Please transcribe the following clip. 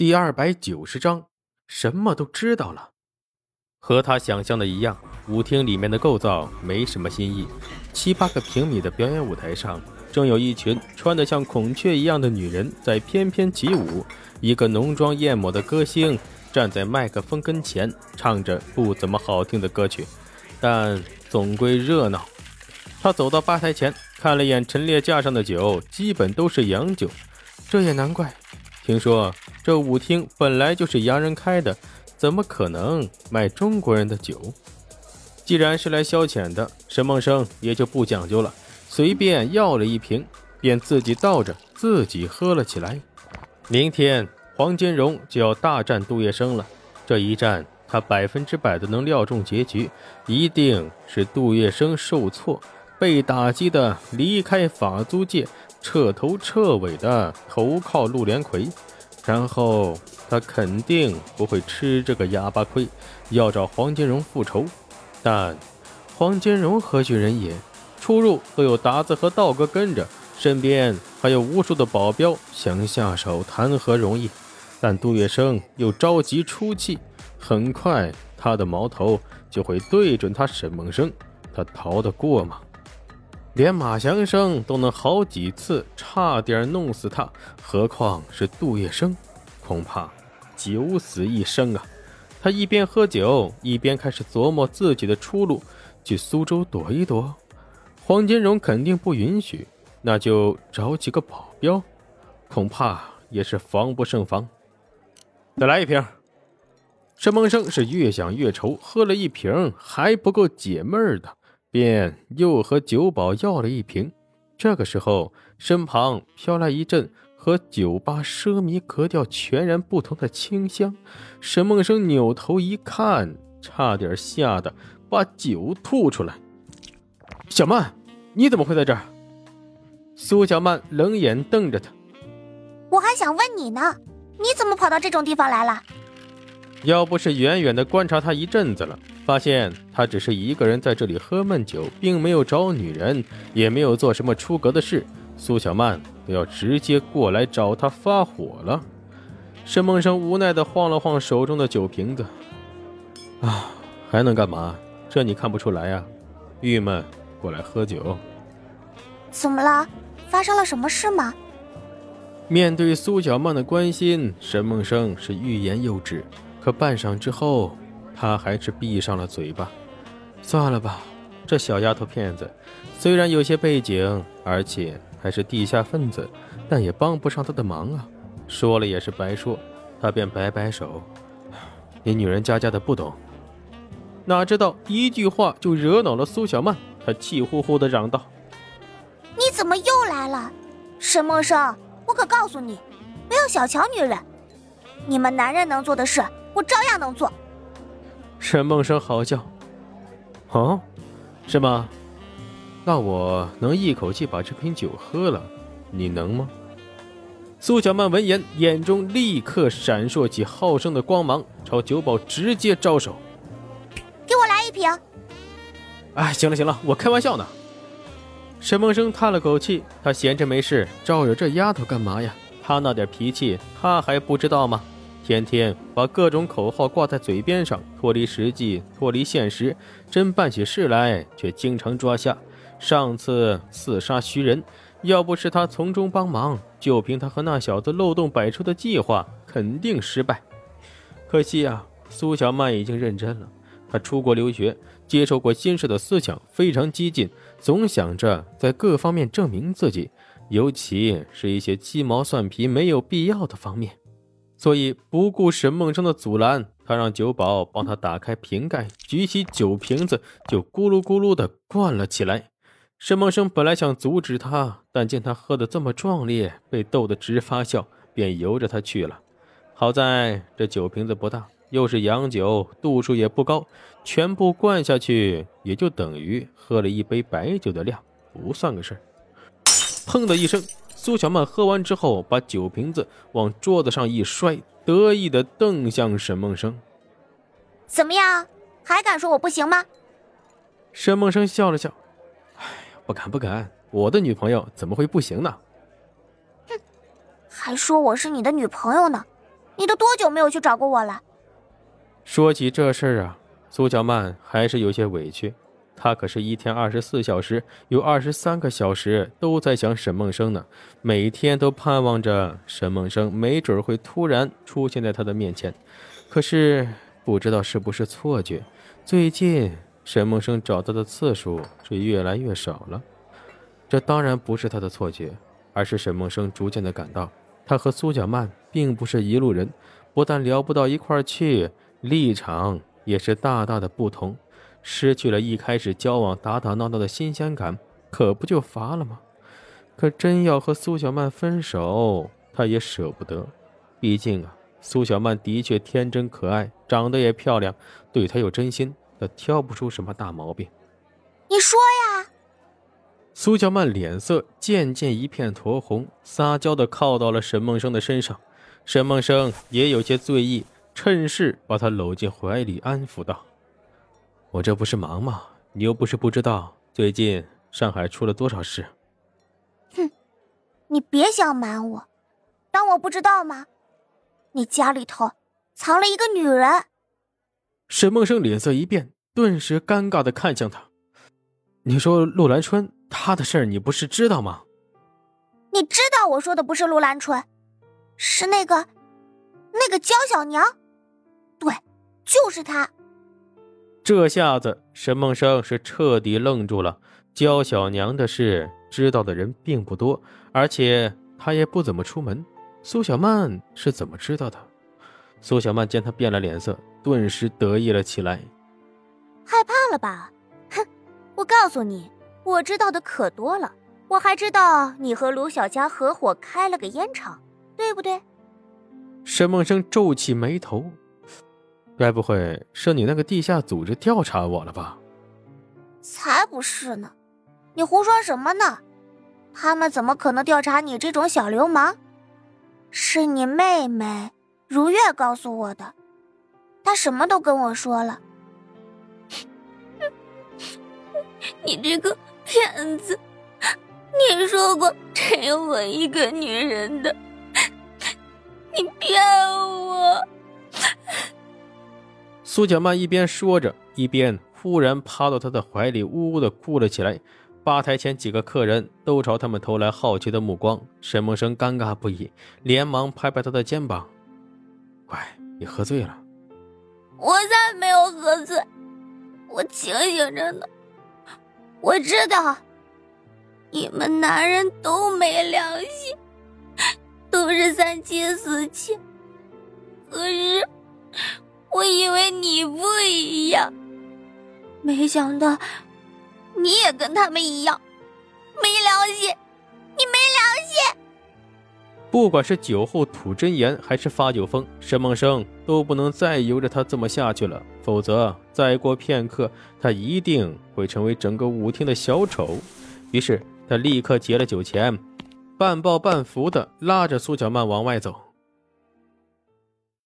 第二百九十章，什么都知道了。和他想象的一样，舞厅里面的构造没什么新意。七八个平米的表演舞台上，正有一群穿得像孔雀一样的女人在翩翩起舞。一个浓妆艳抹的歌星站在麦克风跟前，唱着不怎么好听的歌曲，但总归热闹。他走到吧台前，看了眼陈列架上的酒，基本都是洋酒。这也难怪。听说这舞厅本来就是洋人开的，怎么可能卖中国人的酒？既然是来消遣的，沈梦生也就不讲究了，随便要了一瓶，便自己倒着自己喝了起来。明天黄金荣就要大战杜月笙了，这一战他百分之百的能料中结局，一定是杜月笙受挫，被打击的离开法租界。彻头彻尾的投靠陆连魁，然后他肯定不会吃这个哑巴亏，要找黄金荣复仇。但黄金荣何许人也？出入都有达子和道哥跟着，身边还有无数的保镖，想下手谈何容易？但杜月笙又着急出气，很快他的矛头就会对准他沈梦生，他逃得过吗？连马祥生都能好几次差点弄死他，何况是杜月笙？恐怕九死一生啊！他一边喝酒，一边开始琢磨自己的出路：去苏州躲一躲。黄金荣肯定不允许，那就找几个保镖，恐怕也是防不胜防。再来一瓶。沈梦生是越想越愁，喝了一瓶还不够解闷的。便又和酒保要了一瓶。这个时候，身旁飘来一阵和酒吧奢靡格调全然不同的清香。沈梦生扭头一看，差点吓得把酒吐出来。小曼，你怎么会在这儿？苏小曼冷眼瞪着他。我还想问你呢，你怎么跑到这种地方来了？要不是远远的观察他一阵子了。发现他只是一个人在这里喝闷酒，并没有找女人，也没有做什么出格的事。苏小曼都要直接过来找他发火了。沈梦生无奈地晃了晃手中的酒瓶子，啊，还能干嘛？这你看不出来呀？郁闷，过来喝酒。怎么了？发生了什么事吗？面对苏小曼的关心，沈梦生是欲言又止，可半晌之后。他还是闭上了嘴巴。算了吧，这小丫头片子，虽然有些背景，而且还是地下分子，但也帮不上他的忙啊。说了也是白说，他便摆摆手：“你女人家家的不懂。”哪知道一句话就惹恼了苏小曼，她气呼呼地嚷道：“你怎么又来了，沈梦生？我可告诉你，不要小瞧女人，你们男人能做的事，我照样能做。”沈梦生嚎叫：“哦，是吗？那我能一口气把这瓶酒喝了，你能吗？”苏小曼闻言，眼中立刻闪烁起好胜的光芒，朝酒保直接招手：“给我来一瓶！”哎，行了行了，我开玩笑呢。沈梦生叹了口气，他闲着没事，招惹这丫头干嘛呀？她那点脾气，他还不知道吗？天天把各种口号挂在嘴边上，脱离实际，脱离现实，真办起事来却经常抓瞎。上次刺杀徐仁，要不是他从中帮忙，就凭他和那小子漏洞百出的计划，肯定失败。可惜啊，苏小曼已经认真了。他出国留学，接受过新式的思想，非常激进，总想着在各方面证明自己，尤其是一些鸡毛蒜皮没有必要的方面。所以不顾沈梦生的阻拦，他让酒保帮他打开瓶盖，举起酒瓶子就咕噜咕噜地灌了起来。沈梦生本来想阻止他，但见他喝得这么壮烈，被逗得直发笑，便由着他去了。好在这酒瓶子不大，又是洋酒，度数也不高，全部灌下去也就等于喝了一杯白酒的量，不算个事儿。砰的一声。苏小曼喝完之后，把酒瓶子往桌子上一摔，得意的瞪向沈梦生：“怎么样，还敢说我不行吗？”沈梦生笑了笑：“哎，不敢不敢，我的女朋友怎么会不行呢？”哼，还说我是你的女朋友呢，你都多久没有去找过我了？说起这事儿啊，苏小曼还是有些委屈。他可是一天二十四小时，有二十三个小时都在想沈梦生呢，每天都盼望着沈梦生没准会突然出现在他的面前。可是不知道是不是错觉，最近沈梦生找到的次数是越来越少了。这当然不是他的错觉，而是沈梦生逐渐的感到，他和苏小曼并不是一路人，不但聊不到一块儿去，立场也是大大的不同。失去了一开始交往打打闹闹的新鲜感，可不就乏了吗？可真要和苏小曼分手，他也舍不得。毕竟啊，苏小曼的确天真可爱，长得也漂亮，对他有真心，他挑不出什么大毛病。你说呀？苏小曼脸色渐渐一片酡红，撒娇的靠到了沈梦生的身上。沈梦生也有些醉意，趁势把她搂进怀里，安抚道。我这不是忙吗？你又不是不知道，最近上海出了多少事。哼，你别想瞒我，当我不知道吗？你家里头藏了一个女人。沈梦生脸色一变，顿时尴尬的看向他。你说陆兰春她的事儿，你不是知道吗？你知道我说的不是陆兰春，是那个，那个焦小娘。对，就是她。这下子，沈梦生是彻底愣住了。焦小娘的事知道的人并不多，而且他也不怎么出门。苏小曼是怎么知道的？苏小曼见他变了脸色，顿时得意了起来。害怕了吧？哼！我告诉你，我知道的可多了。我还知道你和卢小佳合伙开了个烟厂，对不对？沈梦生皱起眉头。该不会是你那个地下组织调查我了吧？才不是呢！你胡说什么呢？他们怎么可能调查你这种小流氓？是你妹妹如月告诉我的，她什么都跟我说了。你这个骗子！你说过只有我一个女人的，你骗我！苏小曼一边说着，一边忽然趴到他的怀里，呜呜的哭了起来。吧台前几个客人都朝他们投来好奇的目光。沈梦生尴尬不已，连忙拍拍他的肩膀：“乖，你喝醉了。”“我才没有喝醉，我清醒着呢。我知道，你们男人都没良心，都是三妻四妾。可是……”我以为你不一样，没想到你也跟他们一样没良心。你没良心！不管是酒后吐真言，还是发酒疯，沈梦生都不能再由着他这么下去了，否则再过片刻，他一定会成为整个舞厅的小丑。于是他立刻结了酒钱，半抱半扶的拉着苏小曼往外走。